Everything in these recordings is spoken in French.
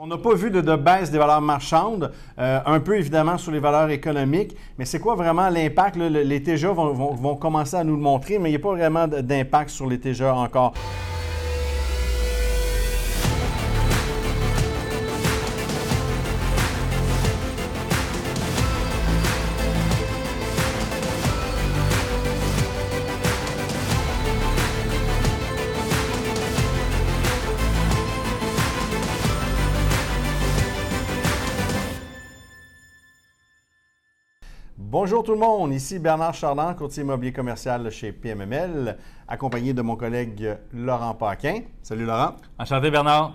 On n'a pas vu de, baisse des valeurs marchandes, euh, un peu évidemment sur les valeurs économiques, mais c'est quoi vraiment l'impact? Les TGA vont, vont, commencer à nous le montrer, mais il n'y a pas vraiment d'impact sur les TGA encore. Bonjour tout le monde, ici Bernard Charland, courtier immobilier commercial chez PMML, accompagné de mon collègue Laurent Paquin. Salut Laurent. Enchanté Bernard.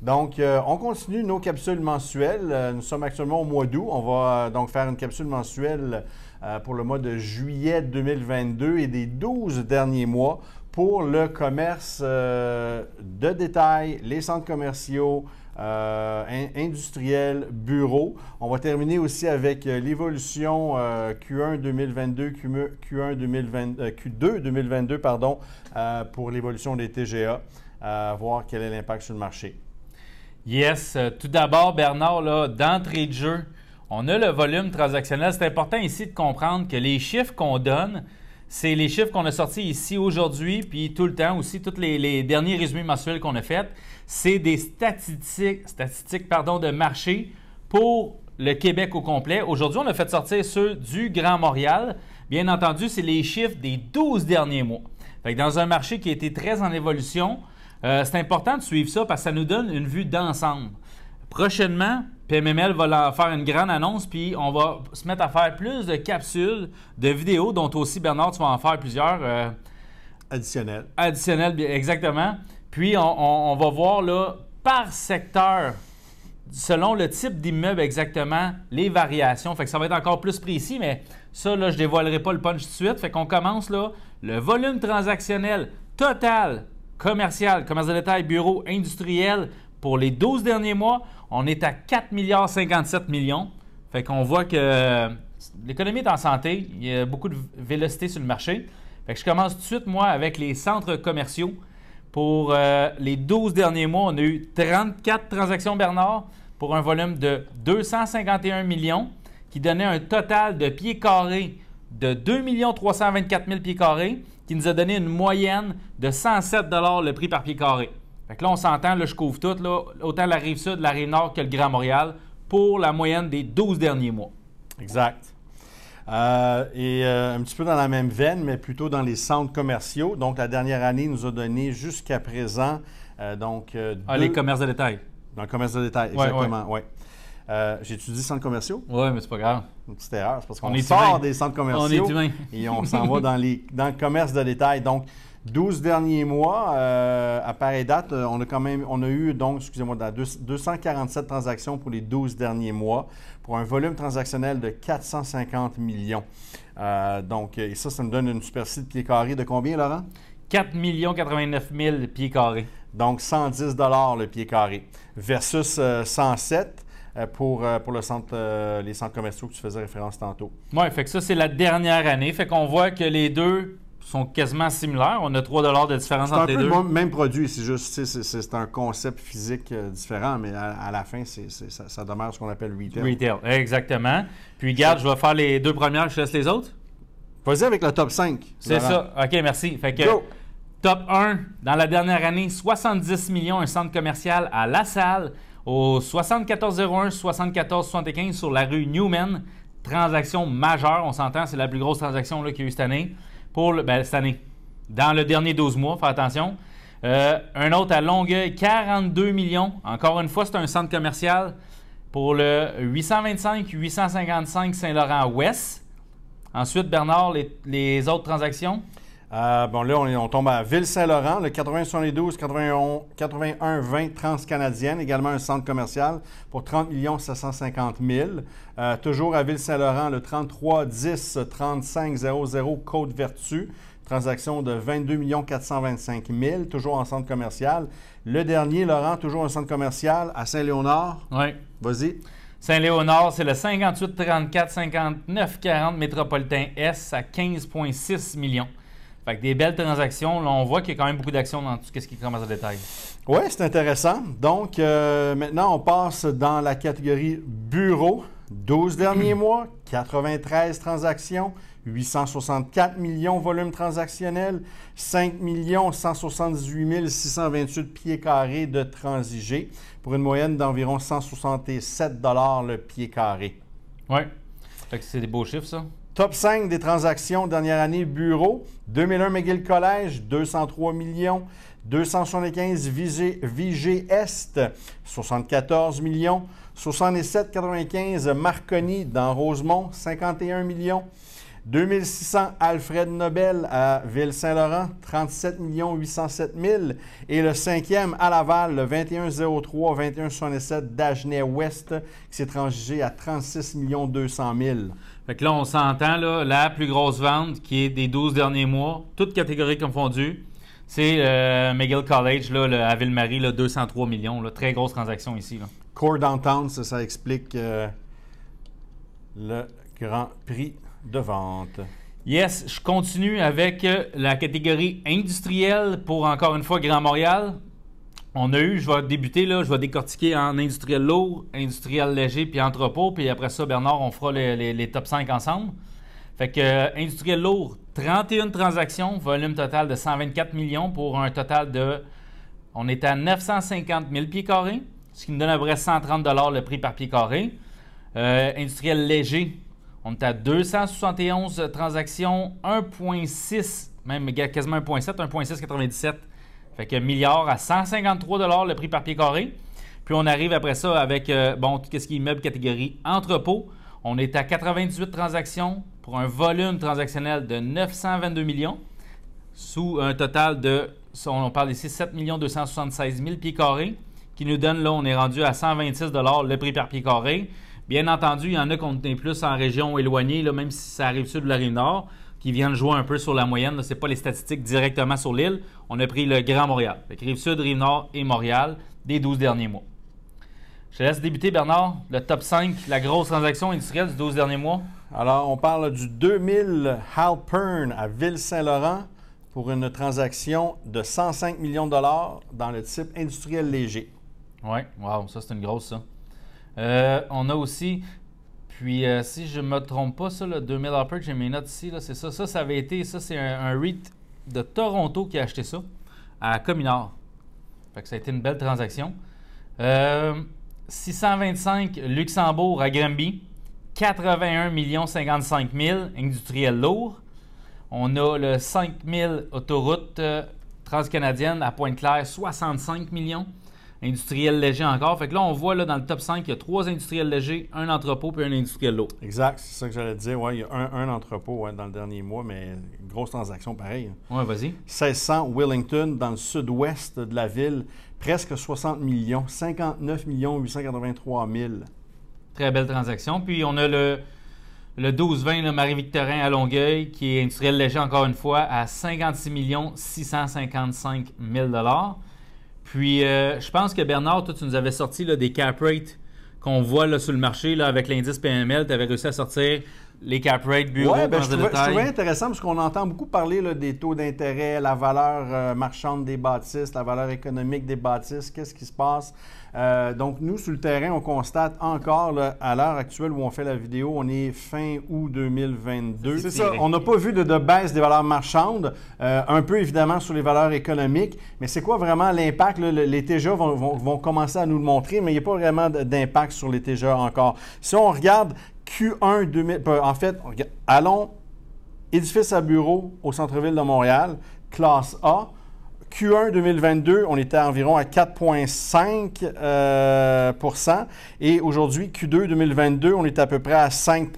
Donc, euh, on continue nos capsules mensuelles. Euh, nous sommes actuellement au mois d'août. On va euh, donc faire une capsule mensuelle pour le mois de juillet 2022 et des 12 derniers mois pour le commerce de détail, les centres commerciaux, euh, industriel, bureau. On va terminer aussi avec euh, l'évolution Q1 2022, Q1 2020, Q2 2022 pardon, euh, pour l'évolution des TGA, voir quel est l'impact sur le marché. Yes. Tout d'abord, Bernard, d'entrée de jeu, on a le volume transactionnel. C'est important ici de comprendre que les chiffres qu'on donne, c'est les chiffres qu'on a sortis ici aujourd'hui, puis tout le temps aussi, tous les, derniers résumés mensuels qu'on a faits. C'est des statistiques, statistiques pardon, de marché pour le Québec au complet. Aujourd'hui, on a fait sortir ceux du Grand Montréal. Bien entendu, c'est les chiffres des 12 derniers mois. dans un marché qui a été très en évolution, euh, c'est important de suivre ça parce que ça nous donne une vue d'ensemble. Prochainement, PMML va faire une grande annonce, puis on va se mettre à faire plus de capsules, de vidéos, dont aussi, Bernard, tu vas en faire plusieurs. Euh, additionnels. Additionnels, exactement. Puis on, va voir là, par secteur, selon le type d'immeuble exactement, les variations. Fait que ça va être encore plus précis, mais ça, là, je ne dévoilerai pas le punch tout de suite. Fait qu'on commence là, le volume transactionnel total, commercial, commerce de détail, bureau, industriel, pour les 12 derniers mois, on est à 4 milliards 57 millions. Qu'on voit que l'économie est en santé, il y a beaucoup de vélocité sur le marché. Je commence tout de suite, moi, avec les centres commerciaux. Pour euh, les 12 derniers mois, on a eu 34 transactions Bernard pour un volume de 251 millions qui donnait un total de pieds carrés de 2 324 000 pieds carrés qui nous a donné une moyenne de 107 le prix par pied carré. Fait que là, on s'entend, là, je couvre tout, là, autant la rive sud, la rive nord que le Grand Montréal, pour la moyenne des 12 derniers mois. Exact. Euh, et euh, un petit peu dans la même veine, mais plutôt dans les centres commerciaux. Donc, la dernière année nous a donné jusqu'à présent. Euh, donc, ah, les commerces de détail. Dans le commerce de détail, exactement, oui. Ouais. J'ai étudié centres commerciaux. Oui, mais c'est pas grave. Une petite erreur, c'est parce qu'on sort des centres commerciaux. On est Et on s'en va dans, les, dans le commerce de détail. Donc, 12 derniers mois, euh, à pareille date, euh, on a quand même, on a eu donc, excusez-moi, 247 transactions pour les 12 derniers mois, pour un volume transactionnel de 450 millions. Euh, donc, et ça, ça nous donne une superficie de pieds carrés de combien, Laurent? 4 89 000 pieds carrés. Donc, 110 le pied carré versus 107 pour, pour le centre, les centres commerciaux que tu faisais référence tantôt. Oui, fait que ça, c'est la dernière année. Fait qu'on voit que les deux sont quasiment similaires. On a 3 de différence entre les deux. C'est un peu le même produit, c'est juste c'est un concept physique euh, différent, mais à, la fin, ça, demeure ce qu'on appelle retail. Retail, exactement. Puis, garde, je vais faire les deux premières, je laisse les autres. Vas-y avec le top 5. C'est ça. OK, merci. Fait que, top 1, dans la dernière année, 70 millions, un centre commercial à La Salle, au 7401 7475 sur la rue Newman. Transaction majeure, on s'entend, c'est la plus grosse transaction qu'il y a eu cette année pour le, ben, cette année. Dans le dernier 12 mois, fais attention. Euh, un autre à Longueuil, 42 millions. Encore une fois, c'est un centre commercial pour le 825-855 Saint-Laurent-Ouest. Ensuite, Bernard, les, autres transactions. Euh, bon, là, on, tombe à Ville-Saint-Laurent, le 80-72, 81-20 Transcanadienne, également un centre commercial pour 30 750 000. Euh, toujours à Ville-Saint-Laurent, le 33-10 3500 Côte-Vertu, transaction de 22 425 000, toujours en centre commercial. Le dernier, Laurent, toujours un centre commercial à Saint-Léonard. Oui. Vas-y. Saint-Léonard, c'est le 58 34 59 40 métropolitain S à 15,6 millions. Fait que des belles transactions. Là, on voit qu'il y a quand même beaucoup d'actions dans tout ce qui commence à détail. Oui, c'est intéressant. Donc, euh, maintenant, on passe dans la catégorie bureau. 12 derniers mois, 93 transactions, 864 millions volume transactionnel, 5 178 628 pieds carrés de transigés pour une moyenne d'environ 167 le pied carré. Oui. c'est des beaux chiffres, ça. Top 5 des transactions dernière année bureau. 2001 McGill Collège, 203 millions. 275 VG, Est, 74 millions. 67,95 Marconi dans Rosemont, 51 millions. 2600 Alfred Nobel à Ville-Saint-Laurent, 37 807 000. Et le cinquième à Laval, le 2103 2167 d'Agenais Ouest, qui s'est transigé à 36 200 000. Fait que là, on s'entend, la plus grosse vente qui est des 12 derniers mois, toutes catégories confondues, c'est euh, McGill College là, à Ville-Marie, 203 millions. très grosse transaction ici. Là. Core Downtown, ça, explique euh, le Grand Prix de vente. Yes, je continue avec euh, la catégorie industrielle pour encore une fois Grand Montréal. On a eu, je vais débuter là, je vais décortiquer en industriel lourd, industriel léger puis entrepôt. Puis après ça, Bernard, on fera les, top 5 ensemble. Fait que euh, industriel lourd, 31 transactions, volume total de 124 millions pour un total de. On est à 950 000 pieds carrés, ce qui nous donne à peu près 130 le prix par pied carré. Euh, industriel léger, on est à 271 transactions, 1,6, même quasiment 1,7, 1,697. Fait que milliard à 153 le prix par pied carré. Puis on arrive après ça avec, euh, bon, tout ce qui est immeuble catégorie entrepôt. On est à 98 transactions pour un volume transactionnel de 922 millions, sous un total de, on parle ici, 7 276 000 pieds carrés, qui nous donne, là, on est rendu à 126 le prix par pied carré. Bien entendu, il y en a qu'on est plus en région éloignée, là, même si ça arrive sud de la rive nord, qui viennent jouer un peu sur la moyenne. Ce n'est pas les statistiques directement sur l'île. On a pris le Grand Montréal. rive sud, rive nord et Montréal des 12 derniers mois. Je te laisse débuter, Bernard, le top 5, la grosse transaction industrielle du 12 derniers mois. Alors, on parle du 2000 Halpern à Ville-Saint-Laurent pour une transaction de 105 millions de dollars dans le type industriel léger. Oui, wow, ça c'est une grosse, ça. Euh, on a aussi, puis euh, si je ne me trompe pas, ça, le 2000 Harper, j'ai mes notes ici, c'est ça. Ça, ça avait été, ça c'est un, REIT de Toronto qui a acheté ça à Communard. Fait que ça a été une belle transaction. 625 euh, Luxembourg à Granby, 81 55 000 industriel lourd. On a le 5000 autoroute transcanadienne à Pointe-Claire, 65 millions industriel léger encore. Fait que là, on voit là, dans le top 5, il y a trois industriels légers, un entrepôt puis un industriel lourd. Exact, c'est ça que j'allais dire. Ouais, il y a un, entrepôt dans le dernier mois, mais grosse transaction pareil. Ouais, vas-y. 1600 Wellington, dans le sud-ouest de la ville, presque 60 millions, 59 883 000. Très belle transaction. Puis on a le, le 12-20 Marie-Victorin à Longueuil, qui est industriel léger encore une fois, à 56 655 000 puis, euh, je pense que Bernard, toi, tu nous avais sorti là, des cap rates qu'on voit sur le marché avec l'indice PML. Tu avais réussi à sortir les cap rates bureau ouais, ben, je, trouvais, je, trouvais, intéressant parce qu'on entend beaucoup parler là, des taux d'intérêt, la valeur euh, marchande des bâtisses, la valeur économique des bâtisses, qu'est-ce qui se passe? Euh, donc, nous, sur le terrain, on constate encore, à l'heure actuelle où on fait la vidéo, on est fin août 2022. C'est ça. On n'a pas vu de, baisse des valeurs marchandes, euh, un peu évidemment sur les valeurs économiques, mais c'est quoi vraiment l'impact? Les TGA vont, commencer à nous le montrer, mais il n'y a pas vraiment d'impact sur les TGA encore. Si on regarde Q1 2000, euh, en fait, allons édifice à bureau au centre-ville de Montréal, classe A. Q1 2022, on était environ à 4,5% euh, et aujourd'hui, Q2 2022, on est à peu près à 5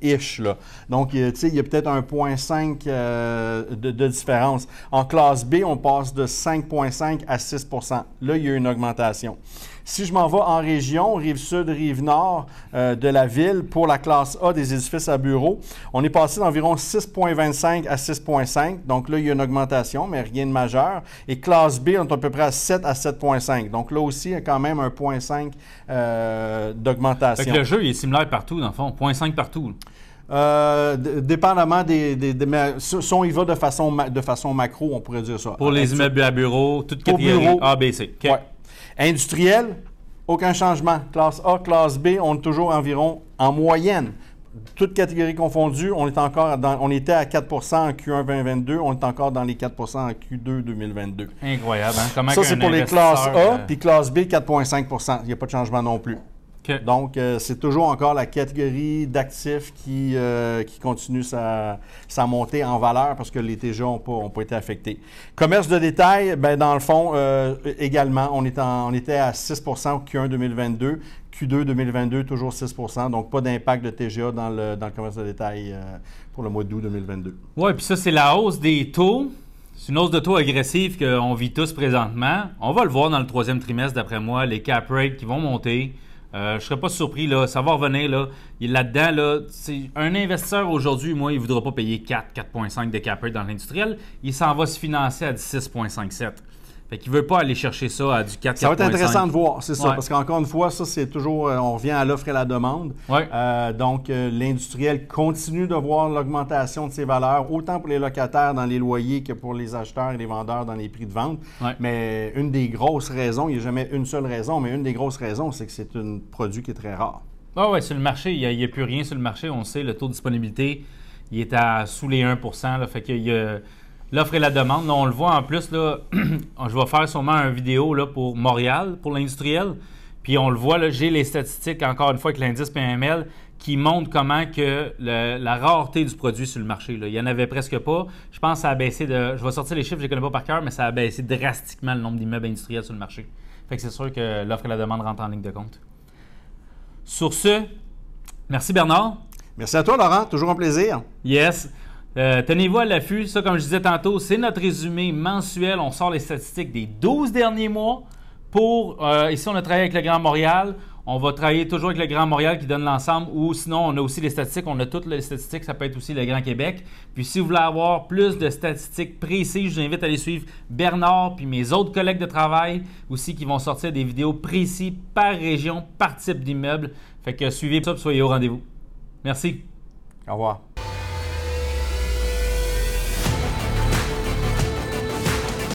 ish. Donc, tu sais, il y a peut-être 1,5 euh, de, de, différence. En classe B, on passe de 5,5 à 6% Là, il y a une augmentation. Si je m'en vais en région, rive sud, rive nord euh, de la ville, pour la classe A des édifices à bureaux, on est passé d'environ 6,25 à 6,5. Donc là, il y a une augmentation, mais rien de majeur. Et classe B, on est à peu près à 7 à 7,5. Donc là aussi, il y a quand même un 0,5 euh, d'augmentation. le jeu il est similaire partout, dans le fond. 0,5 partout. Euh, dépendamment des, des- des- mais si on y va de façon, de façon macro, on pourrait dire ça. Pour les Actu- immeubles à bureau, toute Pour catégorie bureau. A, B, C. OK. Ouais. Industriel, aucun changement. Classe A, classe B, on est toujours environ en moyenne. Toutes catégories confondues, on est encore dans, on était à 4 en Q1 2022, on est encore dans les 4% en Q2 2022. Incroyable. Hein? Comment Ça, c'est pour les classes A, euh, puis classe B, 4,5% Il n'y a pas de changement non plus. Donc, euh, c'est toujours encore la catégorie d'actifs qui, euh, qui continue sa, sa montée en valeur parce que les TGA n'ont pas, ont pas été affectés. Commerce de détail, ben, dans le fond, euh, également, on, est en- on était à 6 au Q1 2022. Q2 2022, toujours 6% donc pas d'impact de TGA dans le, dans le commerce de détail pour le mois d'août 2022. Oui, puis ça, c'est la hausse des taux. C'est une hausse de taux agressive qu'on vit tous présentement. On va le voir dans le troisième trimestre, d'après moi, les cap rates qui vont monter. Euh, je serais pas surpris, là, ça va revenir. Là. Là-dedans, là, un investisseur aujourd'hui, moi, il ne voudra pas payer 4, 4,5 de cap dans l'industriel. Il s'en va se financer à du 6,57. Fait qu'il ne veut pas aller chercher ça à du 4, Ça va être 4,5. intéressant de voir, c'est ça, Ouais. parce qu'encore une fois, ça, c'est toujours, euh, on revient à l'offre et la demande. Ouais. Euh, donc, euh, l'industriel continue de voir l'augmentation de ses valeurs, autant pour les locataires dans les loyers que pour les acheteurs et les vendeurs dans les prix de vente. Ouais. Mais une des grosses raisons, il n'y a jamais une seule raison, mais une des grosses raisons, c'est que c'est un produit qui est très rare. Ah ouais, sur le marché, il n'y a, plus rien sur le marché. On sait, le taux de disponibilité, il est à sous les 1 là, Fait qu'il y a l'offre et la demande. Là, on le voit en plus, là, je vais faire sûrement une vidéo là, pour Montréal, pour l'industriel. Puis on le voit, là, j'ai les statistiques, encore une fois, avec l'indice PML, qui montrent comment que le- la rareté du produit sur le marché. là. Il n'y en avait presque pas. Je pense que ça a baissé de. Je vais sortir les chiffres, je ne les connais pas par cœur, mais ça a baissé drastiquement le nombre d'immeubles industriels sur le marché. Fait que c'est sûr que l'offre et la demande rentrent en ligne de compte. Sur ce, merci Bernard. Merci à toi, Laurent. Toujours un plaisir. Yes. Euh, Tenez-vous à l'affût. Ça, comme je disais tantôt, c'est notre résumé mensuel. On sort les statistiques des 12 derniers mois. Pour, euh, ici, on a travaillé avec le Grand Montréal. On va travailler toujours avec le Grand Montréal qui donne l'ensemble. Ou sinon, on a aussi les statistiques. On a toutes les statistiques. Ça peut être aussi le Grand Québec. Puis si vous voulez avoir plus de statistiques précises, je vous invite à aller suivre Bernard puis mes autres collègues de travail aussi qui vont sortir des vidéos précises par région, par type d'immeuble. Fait que suivez ça, soyez au rendez-vous. Merci. Au revoir.